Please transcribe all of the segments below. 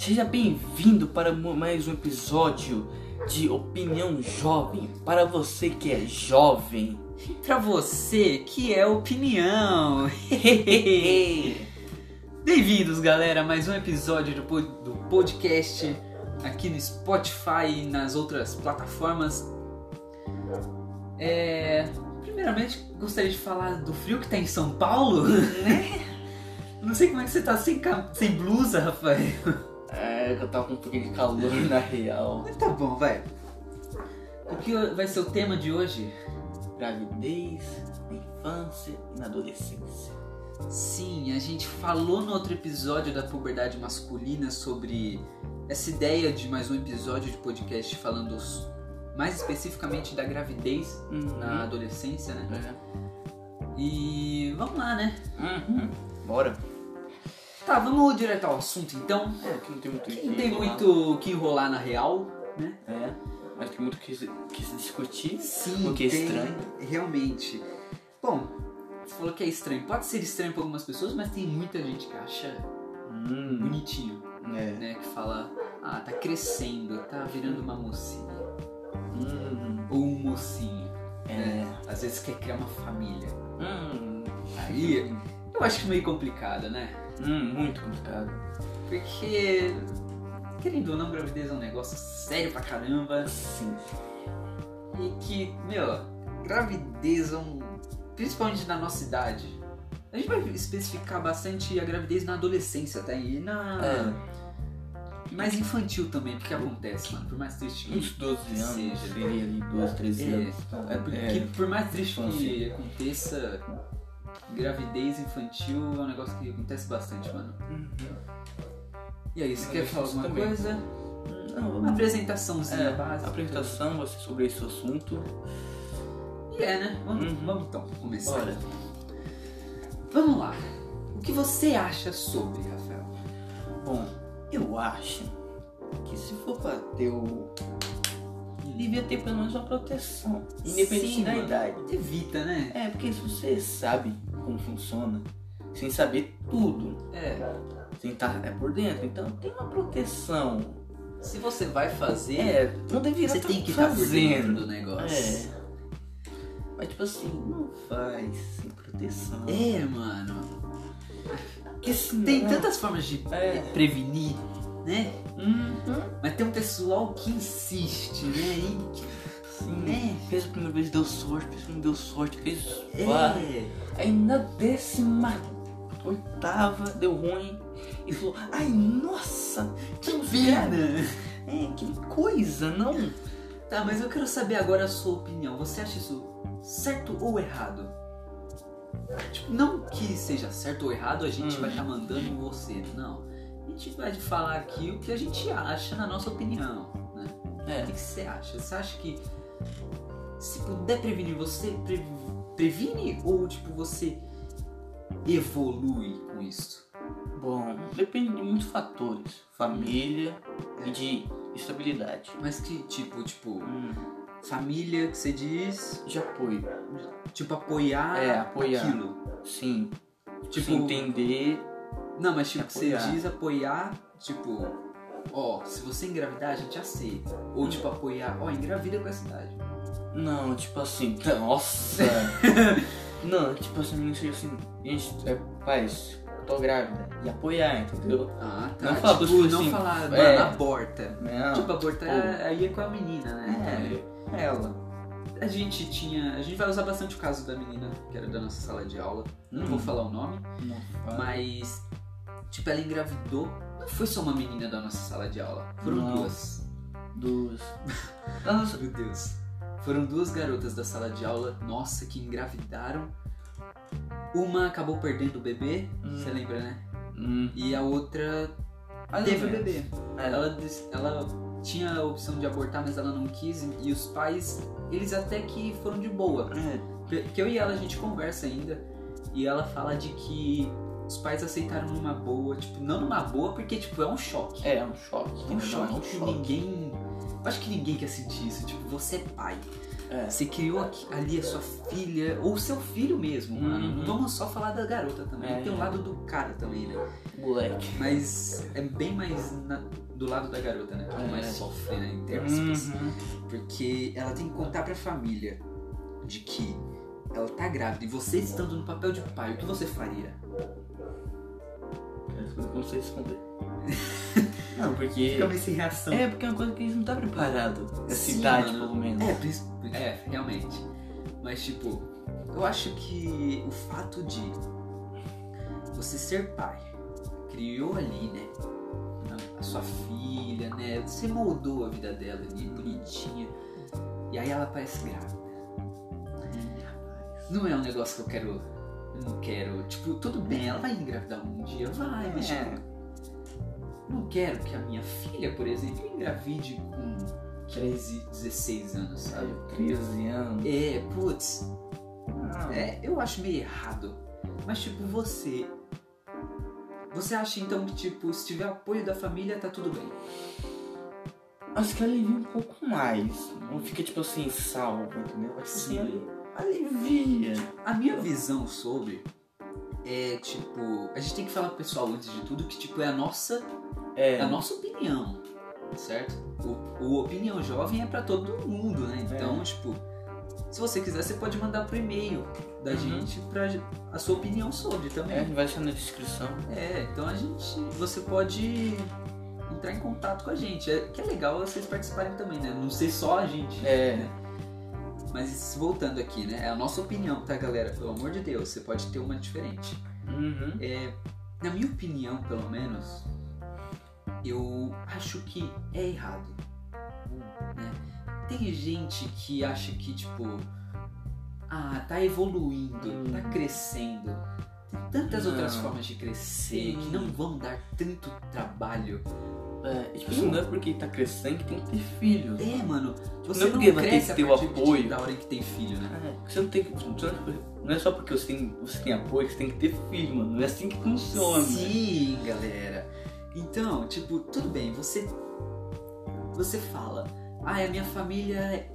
Seja bem-vindo para mais um episódio de Opinião Jovem. Para você que é jovem. Pra você que é opinião. Bem-vindos, galera, a mais um episódio do, pod- do podcast aqui no Spotify e nas outras plataformas. É, Primeiramente, gostaria de falar do frio que tá em São Paulo, né? Não sei como é que você tá sem, cam- sem blusa, Rafael. É, eu tava com um pouquinho de calor na real. Mas tá bom, vai. O que vai ser o tema de hoje? Gravidez, na infância e na adolescência. Sim, a gente falou no outro episódio da puberdade masculina sobre essa ideia de mais um episódio de podcast falando mais especificamente da gravidez Uhum. na adolescência, né? É. E vamos lá, né? Uhum. Bora. Tá, vamos direto ao assunto então. É, que não tem muito Que que não tem muito o que enrolar na real, né? É, mas tem muito o que se, que se discutir. Sim, O que é tem- estranho. Realmente. Bom, você falou que é estranho. Pode ser estranho pra algumas pessoas, mas tem muita gente que acha Hum, bonitinho. é. né, que fala, ah, tá crescendo, tá virando uma mocinha. Hum, Ou um mocinho. é. né? Às vezes quer criar uma família. Hum, Aí, eu acho meio complicado, né? Hum, muito complicado. Porque, querendo ou não, gravidez é um negócio sério pra caramba. Sim. E que, meu, gravidez é um. Principalmente na nossa idade. A gente vai especificar bastante a gravidez na adolescência, tá? E na. É. Mais infantil também, porque acontece, mano. Por mais triste que Uns 12 anos, seja. ali 12, 13 É, anos. É porque por mais triste que aconteça, gravidez infantil é um negócio que acontece bastante, mano. Uhum. E aí, você quer falar alguma também. coisa? Não, Uma apresentaçãozinha é, básica. apresentação ser sobre esse assunto. E é, né? Vamos, Uhum. vamos então começar. Bora. Vamos lá. O que você acha sobre, Rafael? Bom, eu acho que se for pra ter o. Devia ter pelo menos uma proteção. Independente Sim, da mano. idade. Evita, né? É, porque se você sabe como funciona, sem saber tudo, É. sem estar é por dentro, então tem uma proteção. Se você vai fazer, É, não deveria você tá tem que estar por dentro fazendo. do negócio. É. Mas tipo assim, não faz sem proteção. É, mano. Porque. Tem tantas formas de É. prevenir, né? Uhum. Mas tem um pessoal que insiste, né? E que- Sim. né? Fez a primeira vez, deu sorte, fez segunda, deu sorte, fez. É. Aí na décima oitava deu ruim e falou, ai nossa, que Pena. É, que coisa, não? Tá, mas eu quero saber agora a sua opinião. Você acha isso certo ou errado? Tipo, não que seja certo ou errado, a gente Hum. vai estar mandando em você, não. A gente vai falar aqui o que a gente acha na nossa opinião, né? É. O que que você acha? Você acha que se puder prevenir, você pre- previne ou tipo você evolui com isso? Bom, depende de muitos fatores. Família e de estabilidade. Mas que tipo, tipo, Hum, família que você diz, de apoio. tipo apoiar, É, apoiar. aquilo. Sim. Tipo, Tipo, entender. Não, mas tipo, você Apoiar. diz apoiar, tipo, ó, se você engravidar, a gente aceita. Ou tipo, apoiar, ó, engravida com essa idade. Não, tipo assim, nossa! não, tipo assim, não seja assim, gente, é, paz, eu tô grávida. E apoiar, entendeu? Ah, Não fala pros tipo, filhos não assim, falar, mano, é. aborta. Não. Tipo, abortar pô. é- aí é com a menina, né? É, ela. A gente tinha. A gente vai usar bastante o caso da menina que era da nossa sala de aula. Não vou Hum. falar o nome, Não mas. Tipo, ela engravidou. Não foi só uma menina da nossa sala de aula. Foram Não. duas. Duas. Nossa, Meu Deus. Foram duas garotas da sala de aula, nossa, que engravidaram. Uma acabou perdendo o bebê, Hum. você lembra, né? hum, E a outra teve o bebê. É. Ela, disse- ela tinha a opção de abortar, mas ela não quis. E os pais, eles até que foram de boa. É, Que eu e ela a gente conversa ainda. E ela fala de que os pais aceitaram numa boa, tipo, não numa boa, porque tipo, é um choque. é, é um choque. É um não, choque é um que choque. ninguém. Eu acho que ninguém quer sentir isso. Tipo, você é pai. É. Você criou aqui- ali a sua filha, ou seu filho mesmo, mano. Uhum. Não vamos só falar da garota também. É. Tem o lado do cara também, né? Moleque. Mas é bem mais na- do lado da garota, né? Que É. mais sofre, né? Em aspas. Uhum. Porque ela tem que contar pra família de que ela tá grávida. E você estando no papel de pai, o que você faria? Eu não sei responder. Não, porque. Fica meio sem reação. É, porque é uma coisa que a gente não tá preparado. Essa Sim, idade, mano. pelo menos. É, é, realmente. Mas, tipo, eu acho que o fato de você ser pai, criou ali, né? A sua filha, né? Você moldou a vida dela ali, bonitinha. E aí ela parece grávida. Não é um negócio que eu quero. Não quero. Tipo, tudo bem, ela vai engravidar um dia, vai, mas É. tipo. Não quero que a minha filha, por exemplo, engravide com 13, 16 anos, sabe? 13 anos. É, putz, Não. é, eu acho meio errado. Mas tipo, você. Você acha então que, tipo, se tiver apoio da família, tá tudo bem? Acho que alivia um pouco mais. Não fica tipo assim, salvo, entendeu? Acho Sim. ali- alivia. A minha visão sobre é, tipo, a gente tem que falar pro pessoal antes de tudo que, tipo, é a nossa, É. é a nossa opinião, certo? O, o opinião jovem é pra todo mundo, né? Então, É. tipo, se você quiser, você pode mandar pro e-mail da Uhum. gente pra a sua opinião sobre também. É, vai ser na descrição. É, então a gente. Você pode entrar em contato com a gente. É, que é legal vocês participarem também, né? Não ser só a gente. É. né? Mas voltando aqui, né? É a nossa opinião, tá, galera? Pelo amor de Deus, você pode ter uma diferente. Uhum. É, na minha opinião, pelo menos, eu acho que é errado. né? Tem gente que acha que, tipo, ah, tá evoluindo, Hum. tá crescendo. Tem tantas outras Não. formas de crescer Sim. que não vão dar tanto trabalho. É, tipo assim, não é porque tá crescendo que tem que ter filho. É, mano, você não é não, porque vai ter que ter o apoio. da hora que tem filho, né? É, você não tem que. Não é só porque você tem, você tem apoio que você tem que ter filho, mano. Não é assim que funciona. Sim, galera. Então, tipo, tudo bem, você. Você fala, ah, a minha família é,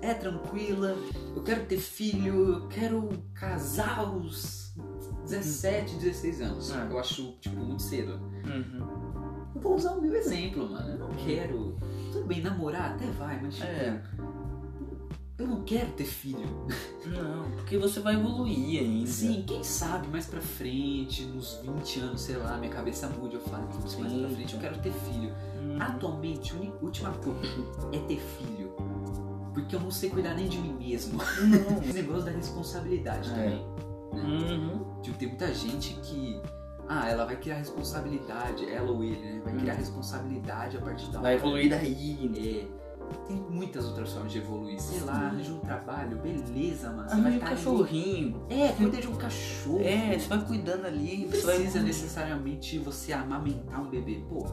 é tranquila, eu quero ter filho, eu quero casar aos 17, 16 anos. É. Eu acho, tipo, muito cedo. Uhum. Eu vou usar o meu exemplo, mano. Eu não quero. Tudo bem, namorar até vai, mas tipo, É. eu não quero ter filho. Não, porque você vai evoluir ainda. Sim, quem sabe mais pra frente, nos 20 anos, sei lá, minha cabeça mude, eu falo, putz, mais pra frente eu quero ter filho. Uhum. Atualmente, a última coisa é ter filho. Porque eu não sei cuidar nem de mim mesmo. Não. Esse negócio da responsabilidade É. também. Uhum. Tipo, tem muita gente que. Ah, ela vai criar responsabilidade, ela ou ele, né? Vai criar Hum. responsabilidade a partir da Vai hora. evoluir daí. É. Tem muitas outras formas de evoluir. Sei lá, Sim. arranja um trabalho, beleza, mano. Você vai um ali- cachorrinho. É, cuida de um cachorro. É, você vai cuidando ali. Não Você vai precisa necessariamente você amamentar um bebê. Pô,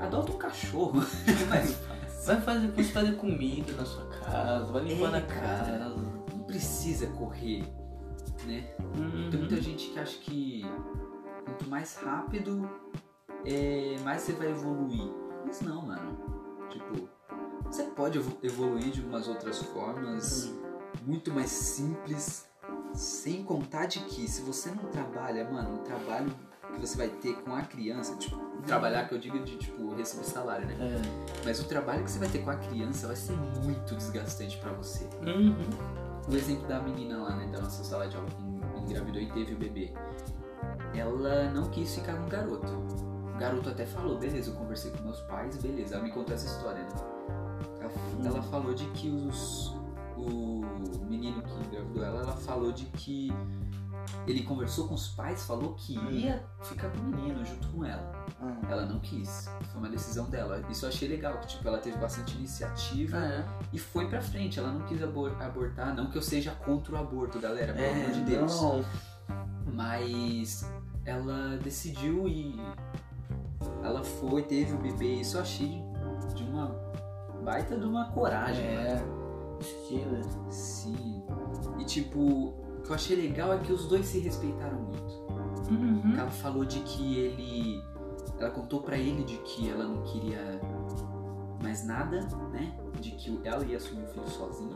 É. adota um cachorro. Mas Vai fazer, fazer comida na sua casa, vai limpando É, a cara. casa. não precisa correr, né? Uhum. Tem muita gente que acha que quanto mais rápido, é, mais você vai evoluir. Mas não, mano. Tipo, você pode evo- evoluir de umas outras formas Uhum. muito mais simples. Sem contar de que se você não trabalha, mano, o trabalho que você vai ter com a criança, tipo, trabalhar que eu digo de tipo receber salário, né? É. Mas o trabalho que você vai ter com a criança vai ser muito desgastante pra você. Uhum. O exemplo da menina lá, né, da nossa sala de aula que en- engravidou e teve o bebê. Ela não quis ficar com o garoto. O garoto até falou, beleza, eu conversei com meus pais, beleza. Ela me contou essa história, né? Ela, Hum. ela falou de que os. O menino que engravidou ela, ela falou de que ele conversou com os pais, falou que Hum. ia ficar com o menino junto com ela. Ah. Ela não quis. Foi uma decisão dela. Isso eu achei legal, que tipo, ela teve bastante iniciativa É. e foi pra frente. Ela não quis abor- abortar, não que eu seja contra o aborto, galera, pelo É, amor de Deus. não. Mas ela decidiu e ela foi, teve o bebê. Isso eu achei de uma baita de uma coragem. É. Estilo. Sim. E tipo, o que eu achei legal é que os dois se respeitaram muito. Uhum. Ela falou de que ele. Ela contou pra ele de que ela não queria mais nada, né? De que ela ia assumir o filho sozinha.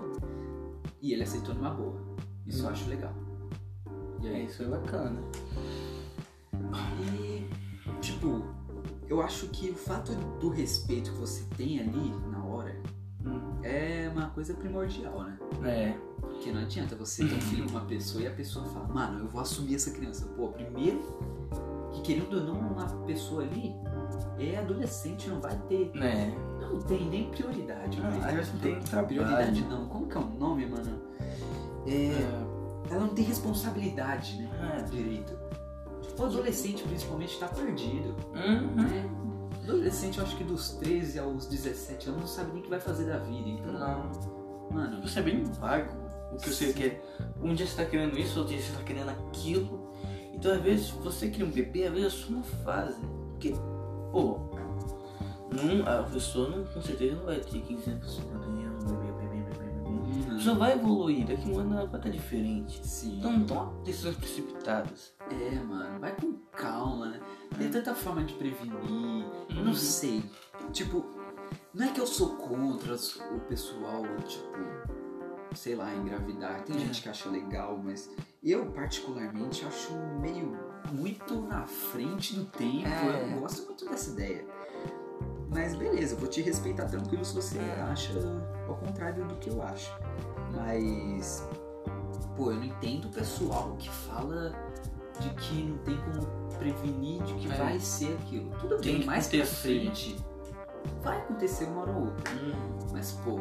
E ele aceitou numa boa. Isso eu Hum. acho legal. E É, aí? isso é bacana. E, tipo, eu acho que o fato do respeito que você tem ali na hora Hum. é uma coisa primordial, né? É. Porque não adianta você ter um filho com uma pessoa e a pessoa fala, mano, eu vou assumir essa criança. Pô, primeiro que querendo ou não, uma pessoa ali é adolescente, não vai ter. É. Não tem nem prioridade. Ah, né? aí você tem trabalho. Prioridade não. Como que é o nome, mano? É, ela não tem responsabilidade, né? É. Direito. O adolescente, principalmente, tá perdido. Uhum. né? Adolescente, eu acho que dos 13 aos 17 anos, não sabe nem o que vai fazer da vida. Então, Não. mano, Você é bem vago o que você quer. Um dia você tá querendo isso, outro dia você tá querendo aquilo. Então às vezes você cria um bebê, às vezes é só uma fase. Porque, pô, não, a pessoa não, com certeza não vai ter 15 anos Pessoa vai evoluir, daqui um ano ela vai estar diferente. sim. Então não toma decisões precipitadas. É, mano, vai com calma, né? Tem tanta forma de prevenir. Uhum. não sei. Tipo, não é que eu sou contra o pessoal, tipo, sei lá, engravidar. Tem É. gente que acha legal, mas eu, particularmente, acho meio muito na frente do tempo. É. Eu não gosto muito dessa ideia. Mas beleza, vou te respeitar tranquilo se você É. acha ao contrário do que eu acho. Mas, pô, eu não entendo o pessoal que fala de que não tem como prevenir de que É. vai ser aquilo. Tudo Tem bem, que mais pra frente vai acontecer uma hora ou outra. Hum. Mas, pô,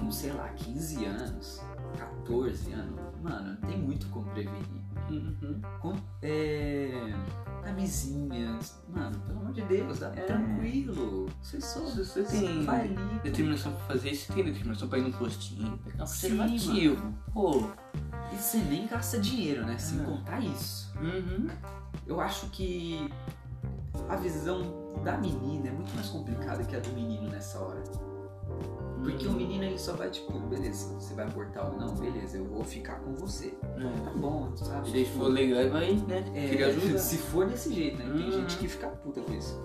com, sei lá, 15 anos, 14 anos, mano, tem muito como prevenir. Uhum. Com, é, camisinhas, mano, pelo amor de Deus, dá, É. tranquilo. Você Se você tem vai ali. determinação pra fazer isso, tem determinação pra ir no postinho, pegar um Sim, preservativo. Pô. E você nem gasta dinheiro, né? Sem É. contar isso. Uhum. Eu acho que a visão da menina é muito mais complicada que a do menino nessa hora. Porque o menino ele só vai tipo, beleza, você vai abortar ou não, beleza, eu vou ficar com você. É. Tá bom, sabe? Se Tipo, for legal, vai, né? é, Queria. Se for desse jeito, né? Tem Uhum. gente que fica puta com isso.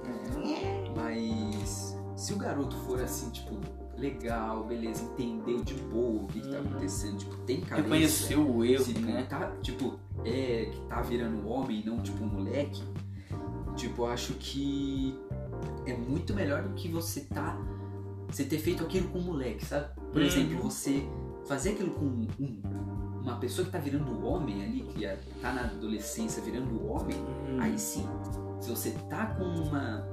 Mas se o garoto for assim, tipo, legal, beleza, entendeu de boa o que, que tá Uhum. acontecendo, tipo, tem cabeça. Reconheceu o erro, se né? tá, tipo, é que tá virando homem e não tipo um moleque, tipo, acho que é muito melhor do que você tá. Você ter feito aquilo com um moleque, sabe? Por Uhum. exemplo, você fazer aquilo com um, uma pessoa que tá virando homem ali, que tá na adolescência virando homem, Uhum. aí sim. Se você tá com uma,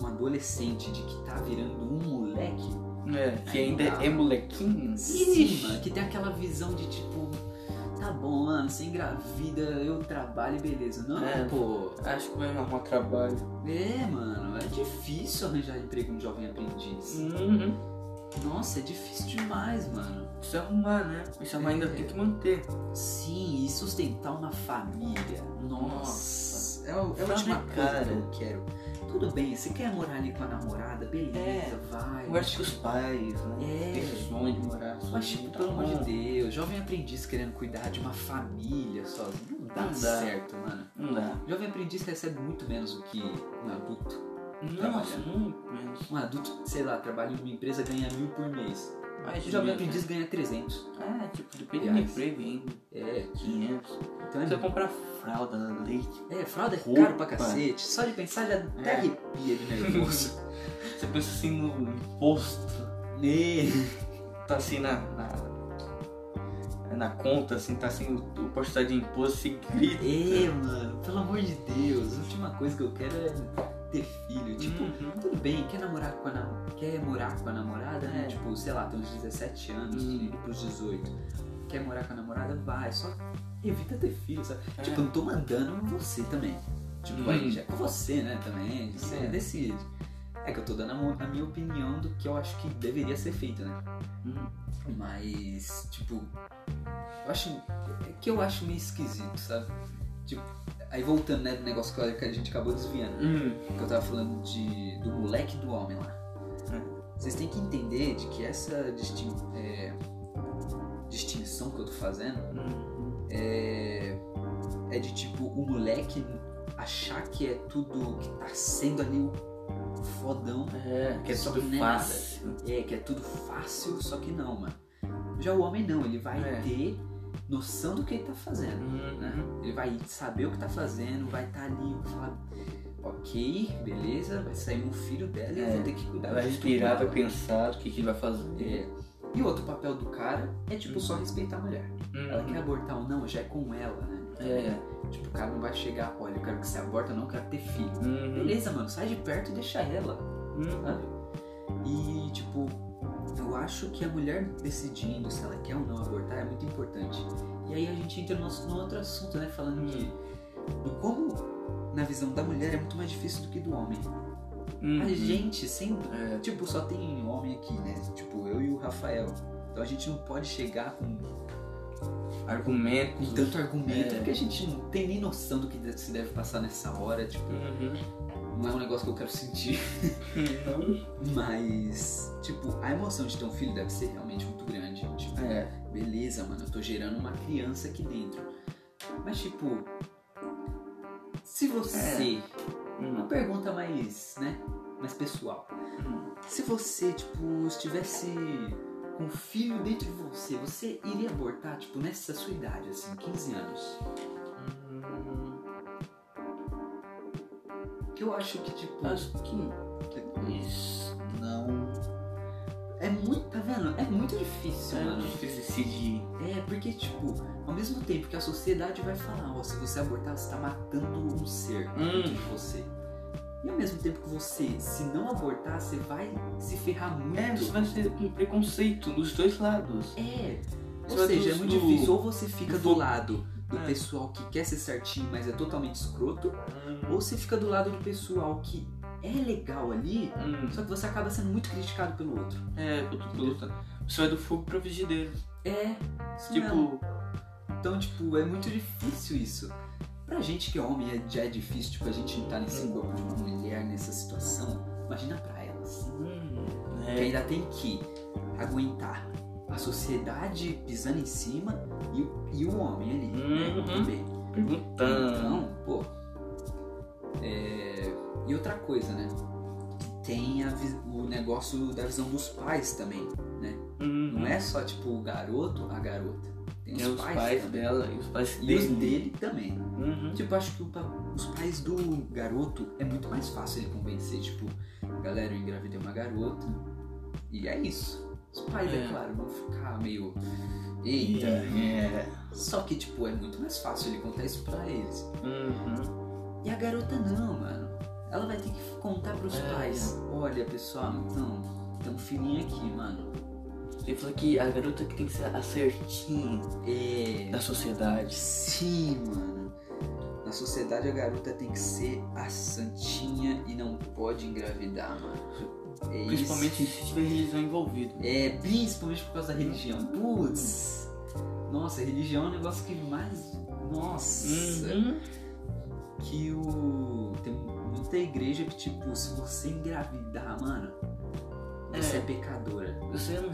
um, adolescente de que tá virando um moleque, É, que ainda é molequinho. Sim, mano, que tem aquela visão de tipo, tá bom, mano, você engravida, eu trabalho e beleza. Não, É. pô. Acho que vai arrumar trabalho. É, mano, é difícil arranjar emprego em jovem aprendiz. Uhum. Nossa, é difícil demais, mano. Precisa arrumar, né? Precisa arrumar, ainda É. tem que manter. Sim, e sustentar uma família. Nossa, é, o- é a última coisa que eu quero. Tudo bem, você quer morar ali com a namorada, beleza, É, vai. Conversa com os pais, né? É. Tem sonho de morar Mas, sozinho, tipo, tá pelo amor de Deus, jovem aprendiz querendo cuidar de uma família sozinho, não dá Não dá. certo, mano. Não dá. Jovem aprendiz recebe muito menos do que um adulto. Nossa, muito menos. Um adulto, sei lá, trabalha em uma empresa ganha mil por mês. Mas O jovem aprendiz ganha 300. É, tipo, depende do emprego ainda. É, 500. então é, Você comprar fralda, leite. é fralda é Roupa. caro pra cacete. Só de pensar já até É. arrepia de nervoso. Você pensa assim no imposto. É. Tá assim na. na, na conta, assim, tá assim o, o postado de imposto, você grita. É, mano, pelo amor de Deus. A última coisa que eu quero é ter filho. Tipo, Uhum. tudo bem, quer namorar com a nam- quer morar com a namorada, né? É. Tipo, sei lá, tem uns 17 anos, Hum. indo pros 18. Quer morar com a namorada, vai, só evita ter filho, sabe? É. Tipo, eu não tô mandando você também. Tipo, Hum. aí já é com você, né, também. Você É. decide. É que eu tô dando a, minha opinião do que eu acho que deveria ser feito, né? Hum. Mas, tipo, eu acho. É que eu acho meio esquisito, sabe? Tipo, aí voltando, né, do negócio que a gente acabou desviando. Hum. Que eu tava falando de, do moleque e do homem lá. É. Vocês têm que entender de que essa distin- é, distinção que eu tô fazendo Hum. é, é de tipo o moleque achar que é tudo que tá sendo ali o fodão É, que é Só tudo que é fácil. é, que é tudo fácil, só que não, mano. Já o homem não, ele vai É. ter noção do que ele tá fazendo. né? Uhum. Ele vai saber o que tá fazendo, vai estar ali, vai falar, ok, beleza, vai sair um filho dela e eu É. vou ter que cuidar Vai respirar, vai pensar o que, que ele vai fazer. É. E outro papel do cara é tipo só respeitar a mulher. Ela quer abortar ou não, já é com ela, né? É. Tipo, o cara não vai chegar, olha, eu quero que você aborta, não, eu quero ter filho. Uhum. Beleza, mano, sai de perto e deixa ela, Uhum. sabe? E, tipo, eu acho que a mulher decidindo se ela quer ou não abortar é muito importante. E aí a gente entra no, no outro assunto, né? Falando de do como, na visão da mulher, é muito mais difícil do que do homem. Uhum. A gente sempre. É. Tipo, só tem homem aqui, né? Tipo, eu e o Rafael. Então a gente não pode chegar com, Argumento. com tanto argumento, É. porque a gente não tem nem noção do que se deve passar nessa hora. Tipo, Uhum. Não é um negócio que eu quero sentir. Não. Mas, tipo, a emoção de ter um filho deve ser realmente muito grande. Tipo, É. beleza, mano, eu tô gerando uma criança aqui dentro. Mas, tipo, se você. Uma Uhum. pergunta mais, né? Mais pessoal. Uhum. Se você, tipo, estivesse com um filho dentro de você, você iria abortar, tipo, nessa sua idade, assim, 15 anos? Uhum. Eu acho que, tipo. Acho que depois não. É muito. Tá vendo? É muito difícil, É mano. difícil decidir. É, porque, tipo, ao mesmo tempo que a sociedade vai falar, ó, se você abortar, você tá matando um ser Hum. dentro de você. E ao mesmo tempo que você, se não abortar, você vai se ferrar muito. É, você vai ser com preconceito dos dois lados. É. Ou vai seja, é muito do- difícil. Ou você fica do do lado do É. pessoal que quer ser certinho, mas é totalmente escroto. Ou você fica do lado do pessoal que é legal ali, Hum. só que você acaba sendo muito criticado pelo outro. É, tô luta. Você vai do fogo pra frigideira. É. Tipo, Então, tipo, é muito difícil isso. Pra gente que é homem é- já é difícil, tipo, a gente não tá nesse Hum. corpo de uma mulher, nessa situação. Imagina pra elas. hum, Que é, ainda tem que aguentar a sociedade pisando em cima e, o- e o homem ali, né? Uhum. Também. perguntando. Então, pô. é, E outra coisa, né? Tem a o negócio da visão dos pais também. Uhum. Não é só tipo o garoto, a garota. Tem os, Tem os pais, pais dela e os pais E os dele. dele também. Uhum. Tipo, acho que o os pais do garoto é muito mais fácil ele convencer. Tipo, galera, eu engravidei uma garota. E é isso. Os pais, é, É. claro, vão ficar meio. Eita. É. Só que, tipo, é muito mais fácil ele contar isso pra eles. Uhum. E a garota não, mano. Ela vai ter que contar pros É. pais. Olha, pessoal, então, tem um filhinho aqui, mano. Ele falou que a garota que tem que ser a certinha É. da sociedade. Sim, mano. Na sociedade a garota tem que ser a santinha e não pode engravidar, mano. É Principalmente isso. se tiver religião envolvida. É, principalmente por causa da religião. Putz. Nossa, religião é um negócio que mais. Nossa. Uhum. Que o. Tem muita igreja que, tipo, se você engravidar, mano, você é, É. pecadora. Você não.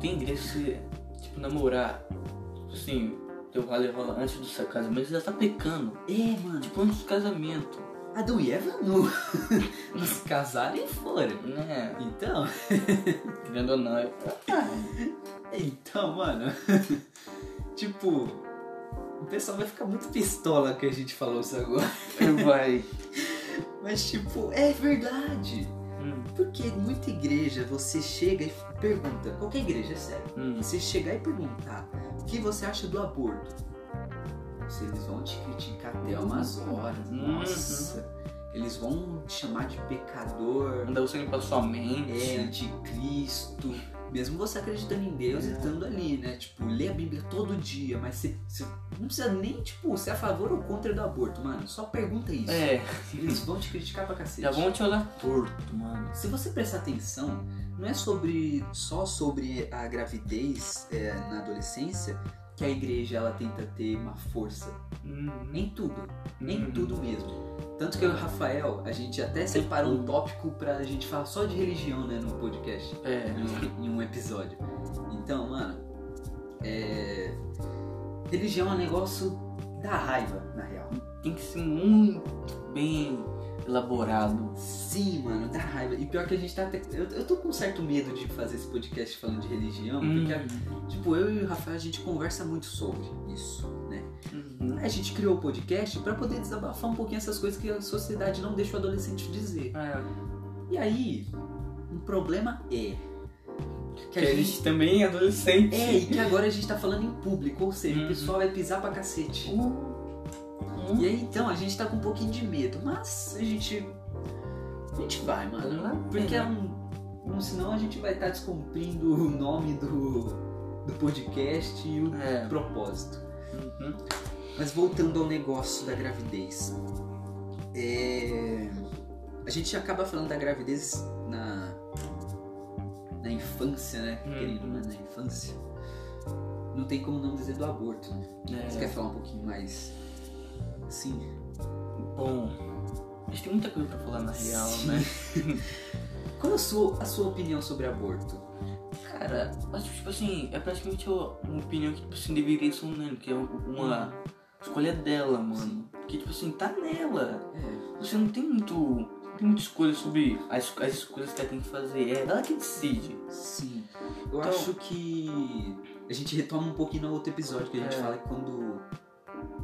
Tem igreja que você, tipo, namorar. Tipo assim, teu vai levar antes do seu casamento, você já tá pecando. É, mano. Tipo, antes do casamento. Adão e Eva não, não se casaram e foram. Né? Então. Querendo ou não. é- Então, mano. tipo. O pessoal vai ficar muito pistola que a gente falou isso agora. Vai. Mas, tipo, é verdade. Hum, Porque muita igreja você chega e pergunta. Qualquer igreja, é sério. hum. Você chegar e perguntar o que você acha do aborto. Eles vão te criticar até umas horas. Uhum. Nossa. Eles vão te chamar de pecador. Mandar você limpar sua É, mente. anticristo. Mesmo você acreditando em Deus e É. estando ali, né? Tipo, lê a Bíblia todo dia, mas você, você não precisa nem, tipo, ser a favor ou contra do aborto, mano. Só pergunta isso. É, Eles vão te criticar pra cacete. já vão te olhar torto, mano. Se você prestar atenção, não é sobre só sobre a gravidez é, na adolescência que a igreja ela tenta ter uma força. Em tudo. Em hum. tudo mesmo. Tanto que eu e o Rafael, a gente até separou um tópico pra gente falar só de religião, né, no podcast. É, em, em um episódio. Então, mano, é... religião é um negócio da raiva, na real. tem que ser muito bem elaborado. Sim, mano, dá raiva. E pior que a gente tá até. Eu, eu tô com certo medo de fazer esse podcast falando de religião, Hum. porque, tipo, eu e o Rafael a gente conversa muito sobre isso, né? Uhum. A gente criou o podcast pra poder desabafar um pouquinho essas coisas que a sociedade não deixa o adolescente dizer. É, E aí, um problema é. que a gente também é adolescente. É, e que agora a gente tá falando em público, ou seja, Uhum. o pessoal vai pisar pra cacete. Uh, E aí então a gente tá com um pouquinho de medo, mas a gente. A gente vai, mano. Porque é um. um- Senão a gente vai estar descumprindo o nome do, do podcast e o É. propósito. Uhum. Mas voltando ao negócio da gravidez. É, A gente acaba falando da gravidez na. Na infância, né? Uhum. Querido, né? Na infância. Não tem como não dizer do aborto, né? Você É. quer falar um pouquinho mais. Sim. Bom, a gente tem muita coisa pra falar na real, Sim. né? Qual a sua, a sua opinião sobre aborto? Cara, mas tipo assim, é praticamente uma opinião que tipo assim, deveria ser unânime, que é uma escolha dela, mano. Porque tipo assim, tá nela. É. Você não tem muito. Não tem muita escolha sobre as, as escolhas que ela tem que fazer. É ela que decide. Sim. Eu Então- acho que a gente retoma um pouquinho no outro episódio que a gente É. fala que quando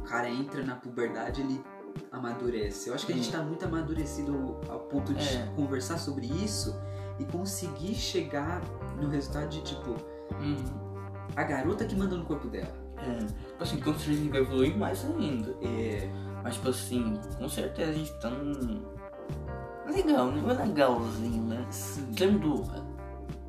cara entra na puberdade, ele amadurece. Eu acho que a gente Hum. tá muito amadurecido ao ponto de É. conversar sobre isso e conseguir chegar no resultado de tipo Uhum. a garota que manda no corpo dela. É. Tipo assim, com certeza a gente vai evoluir mais ainda. É. Mas tipo assim, com certeza a gente tá num. Legal, né? Mas legalzinho, né? Sim. Lembra do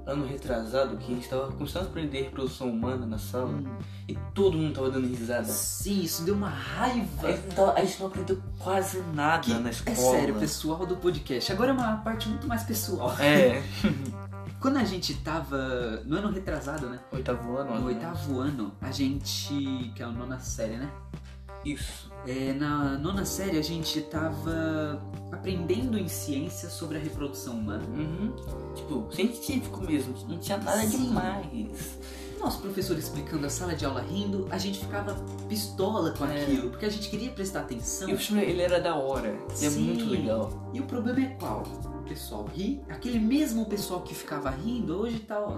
ano retrasado que a gente tava começando a aprender reprodução humana na sala Hum. e todo mundo tava dando risada? Sim, isso deu uma raiva. A gente, tava- a gente não aprendeu quase nada Que- na é escola. sério, pessoal do podcast. Agora é uma parte muito mais pessoal. É, Quando a gente tava no ano retrasado, né? oitavo ano. No né? oitavo ano, a gente. que é a nona série, né? Isso. É, na nona série a gente tava aprendendo em ciência sobre a reprodução humana. Uhum. Tipo, científico mesmo, não tinha nada Sim. demais. Nosso professor explicando a sala de aula rindo, a gente ficava pistola com É. aquilo, porque a gente queria prestar atenção. E o filme, ele era da hora, ele é muito legal. E o problema é qual? O pessoal ri, aquele mesmo pessoal que ficava rindo hoje tá, ó,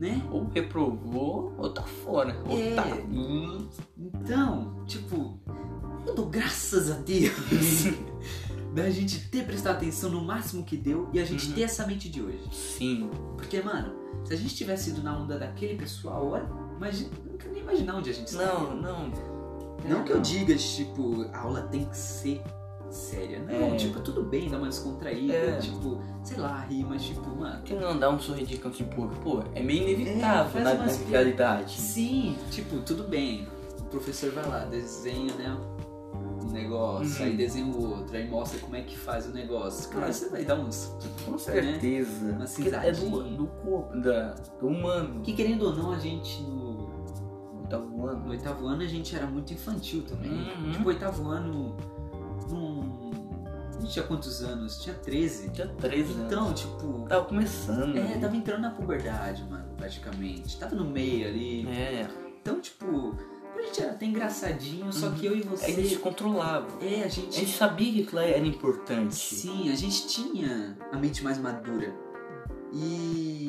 né? Ou reprovou, ou tá fora. Ou É. tá. Hum, Então, tipo, eu dou graças a Deus da gente ter prestado atenção no máximo que deu e a gente Uhum. ter essa mente de hoje. Sim. Porque, mano, se a gente tivesse ido na onda daquele pessoal, olha, imagina, não quero nem imaginar onde a gente estaria. Não, não. Não que eu diga, tipo, a aula tem que ser séria. Não, É. tipo, tudo bem, dar uma descontraída, É. tipo, sei lá, rir, mas tipo, mano. Que não dá um sorriso de canto de boca. Pô, é meio inevitável É, na, umas na realidade. Sim, tipo, tudo bem. O professor vai lá, desenha, né? Um negócio, Uhum. aí desenha o outro, aí mostra como é que faz o negócio. Claro, É. você vai dar uns. Com certeza. Uma Porque é do, do corpo, da, do humano. Que querendo ou não, a gente no, no voando. oitavo ano a gente era muito infantil também. Uhum. Tipo, oitavo ano. Gente tinha quantos anos? Tinha 13. Tinha 13 anos. Então, tipo. Tava começando. É, tava entrando na puberdade, mano, praticamente. Tava no meio ali. É. Então, tipo, a gente era até engraçadinho, só que eu e você. A gente controlava. É, a A gente. gente sabia que aquilo era importante. Sim, a gente tinha a mente mais madura. E.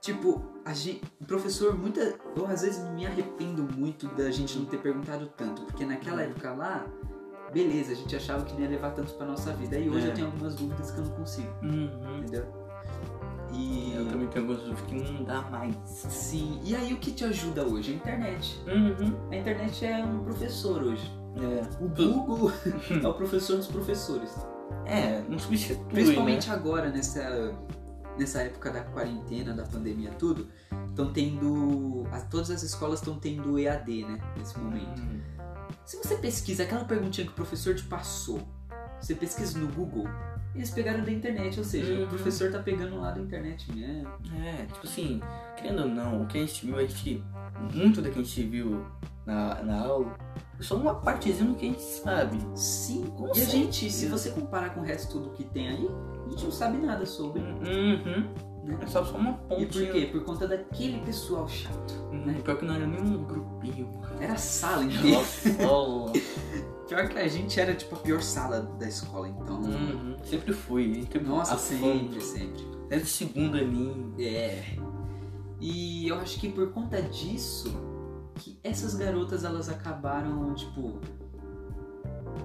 Tipo, a gente, o professor, muita. Eu às vezes me arrependo muito da gente não ter perguntado tanto, porque naquela Uhum. época lá, beleza, a gente achava que não ia levar tanto pra nossa vida. E hoje É. eu tenho algumas dúvidas que eu não consigo, Uhum. entendeu? E. Eu também tenho algumas dúvidas que não dá mais. Sim, e aí o que te ajuda hoje? A internet. Uhum. A internet é um professor hoje. É. O Google é o professor dos professores. É, não substitui, Principalmente né? agora, nessa, nessa época da quarentena, da pandemia, tudo, estão tendo. as- todas as escolas estão tendo EAD, né? Nesse momento. Uhum. Se você pesquisa aquela perguntinha que o professor te passou, você pesquisa no Google, eles pegaram da internet, ou seja, Uhum. o professor tá pegando lá da internet mesmo. É, tipo assim, querendo ou não, o que a gente viu, a gente. Muito do que a gente viu na, na aula é só uma partezinha do que a gente sabe. Sim, Com e a gente, se você comparar com o resto tudo que tem aí, a gente não sabe nada sobre. Uhum. Né? É só, só uma E pontinha. por quê? Por conta daquele pessoal chato. Uhum. Pior que não era nem um grupinho. Era a sala inteira. Nossa, Pior que a gente era tipo a pior sala da escola, então. Uhum. Sempre fui. Sempre Nossa, sempre, sempre. Desde segundo aninho. É. E eu acho que por conta disso, que essas garotas elas acabaram, tipo,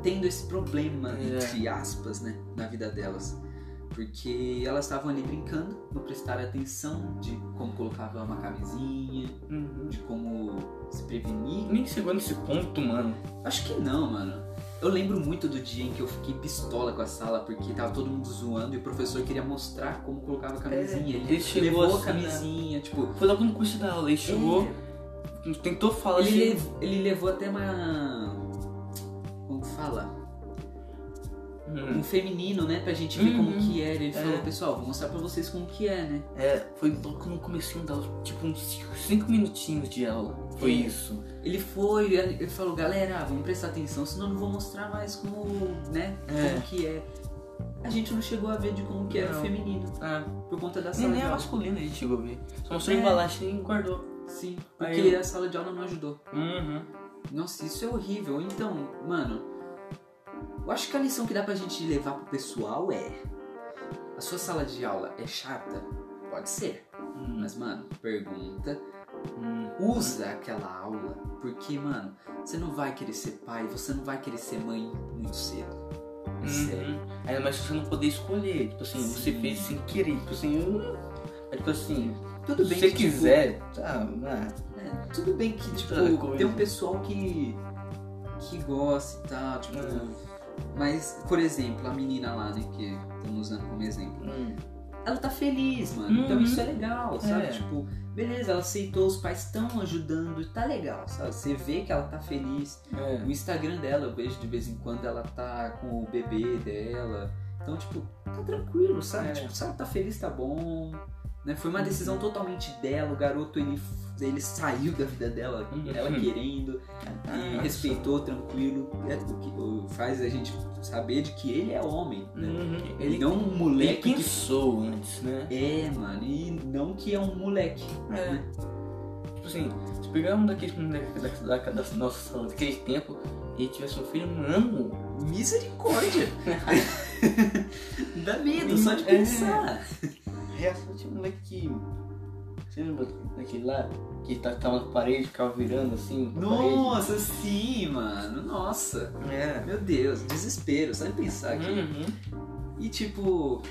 tendo esse problema, É. entre aspas, né, na vida delas. Porque elas estavam ali brincando, não prestaram atenção de como colocava uma camisinha, Uhum. de como se prevenir. Nem chegou nesse ponto, mano. Acho que não, mano. Eu lembro muito do dia em que eu fiquei pistola com a sala porque tava todo mundo zoando e o professor queria mostrar como colocava a camisinha. É, ele chegou levou a assim, camisinha, tipo. Foi logo no curso da aula. Ele chegou, tentou falar Ele, assim. lev- ele levou até uma. Como que fala? Um feminino, né? Pra gente ver como Uhum. que era. Ele É. falou, pessoal, vou mostrar pra vocês como que é, né? É, foi logo no comecinho da tipo uns 5 minutinhos de aula. Foi É. isso. Ele foi, ele falou, galera, vamos prestar atenção, senão eu não vou mostrar mais como, né? É. Como que é. A gente não chegou a ver de como que era o Não. feminino, Ah, por conta da nem, sala nem de a masculina a gente chegou a ver. Só mostrou É. a embalagem e guardou. Sim, Aí porque eu- a sala de aula não ajudou. Uhum. Nossa, isso é horrível. Então, mano, eu acho que a lição que dá pra gente levar pro pessoal é: a sua sala de aula é chata? Pode ser. Hum. Mas, mano, pergunta, Hum. usa aquela aula, porque, mano, você não vai querer ser pai, você não vai querer ser mãe muito cedo. É sério. Ainda mais se você não poder escolher. Tipo assim, você Sim. fez sem querer. Tipo assim, hum. Mas, tipo assim, Tudo se bem você que, tipo, quiser, tá, ah, é, tudo bem que, tipo, tem um pessoal que, que gosta e tal, tipo. É. Mas, por exemplo, a menina lá, né, que estamos usando como exemplo. hum. ela tá feliz, mano. Então Uhum. isso é legal, sabe? É. Tipo, beleza, ela aceitou, os pais estão ajudando, tá legal, sabe? Você vê que ela tá feliz. É. O Instagram dela, eu vejo de vez em quando ela tá com o bebê dela. Então, tipo, tá tranquilo, sabe? É. Tipo, se ela tá feliz, tá bom. Né? Foi uma decisão totalmente dela, o garoto ele, ele saiu da vida dela, Uhum. ela querendo, e Ah, respeitou, tranquilo. É o que faz a gente saber de que ele é homem, né? Uhum. Ele Ele, não um ele moleque que pensou antes, né? é, mano, e não que é um moleque. É. né? Tipo assim, se pegar um daqueles moleques da, da, da nossa sala daquele tempo e tivesse um filho, mano, Misericórdia! Dá medo só de É. reação tinha um moleque que. Você lembra daquele lá? Que tá- tava na parede, ficava virando assim. Nossa, sim, mano. Nossa. parede. É. Meu Deus, desespero, só de pensar aqui. Uhum. E tipo.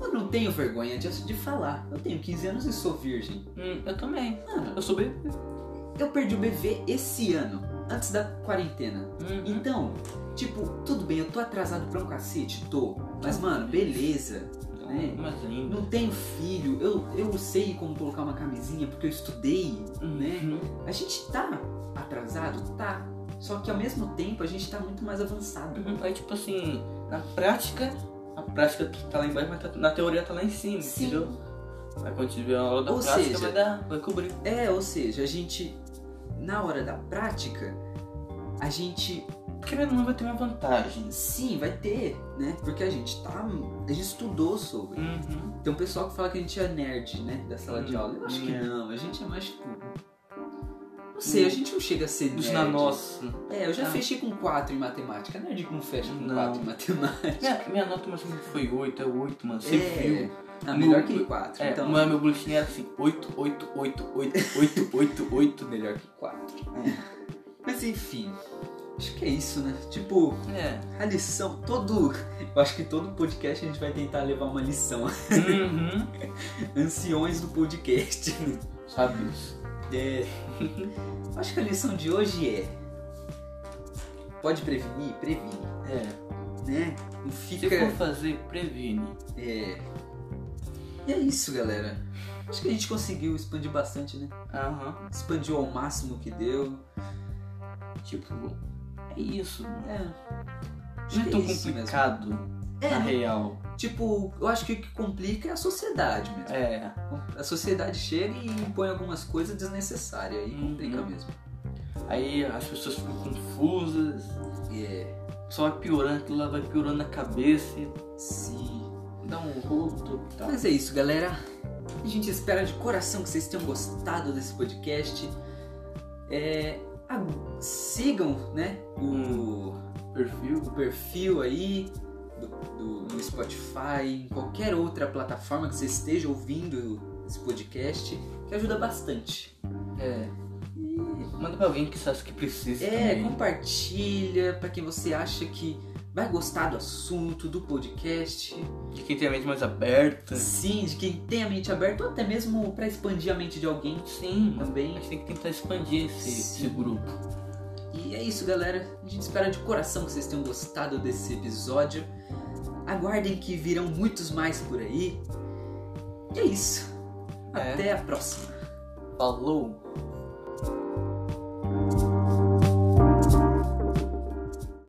Eu não tenho vergonha de, de falar. Eu tenho 15 anos e sou virgem. Hum, eu também. Mano, Eu sou bem. eu perdi o bebê esse ano, antes da quarentena. Uhum. Então, tipo, tudo bem, eu tô atrasado pra um cacete, tô. Mas, mano, beleza. Né? Mas ainda. Não tenho filho, eu, eu sei como colocar uma camisinha porque eu estudei, né? Uhum. A gente tá atrasado? Tá. Só que ao mesmo tempo a gente tá muito mais avançado. Uhum. Aí, tipo assim, na prática, a prática tá lá embaixo, mas tá- na teoria tá lá em cima, Sim. entendeu? Aí quando tiver a aula da Ou prática, seja- vai dar, vai cobrir. É, ou seja, a gente, na hora da prática, a gente Querendo ou não, vai ter uma vantagem. sim vai ter, né? Porque a gente tá. A gente estudou sobre. Uhum. Tem um pessoal que fala que a gente é nerd, né? Da sala de Hum, aula. Eu acho que é. não, a gente é mais tipo. Não sei, a gente não chega a ser Dos nerd. na nossa. É, eu já Ah. fechei com 4 em matemática. Nerd que não fecha com Não. 4 em matemática. Minha, minha nota máxima foi 8, é 8, mano. Você É. viu? Ah, melhor que 4. É, então, mas meu boletim era assim, 8, 8, 8, 8, 8, 8, 8. melhor que 4. É. Mas enfim, acho que é isso, né? Tipo, É. a lição, todo. Eu acho que todo podcast a gente vai tentar levar uma lição. Uhum. Anciões do podcast. Sabe isso? É. Acho que a lição de hoje é. Pode prevenir? Previne. É. Né? Não Se fica. for fazer, previne. É. E é isso, galera. Acho que a gente conseguiu expandir bastante, né? Aham. Expandiu ao máximo que deu. Tipo, isso. É. Não é tão mesmo. complicado, É, na real. Tipo, eu acho que o que complica é a sociedade mesmo. É. A sociedade chega e impõe algumas coisas desnecessárias. Aí Uhum. complica mesmo. Aí as pessoas ficam confusas, É. só vai piorando, aquilo lá vai piorando na cabeça, e Sim. dá um roto e tal. Mas é isso, galera. A gente espera de coração que vocês tenham gostado desse podcast. É, ah, sigam, né? O, Perfil. o perfil aí do, do- no Spotify, em qualquer outra plataforma que você esteja ouvindo esse podcast, que ajuda bastante. É. Manda pra alguém que você acha que precisa. É, também. compartilha para quem você acha que vai gostar do assunto, do podcast. De quem tem a mente mais aberta. Sim, de quem tem a mente aberta, ou até mesmo para expandir a mente de alguém Sim, a também. gente tem que tentar expandir esse, esse grupo. E é isso, galera. A gente espera de coração que vocês tenham gostado desse episódio. Aguardem que virão muitos mais por aí. E é isso. É. Até a próxima. Falou!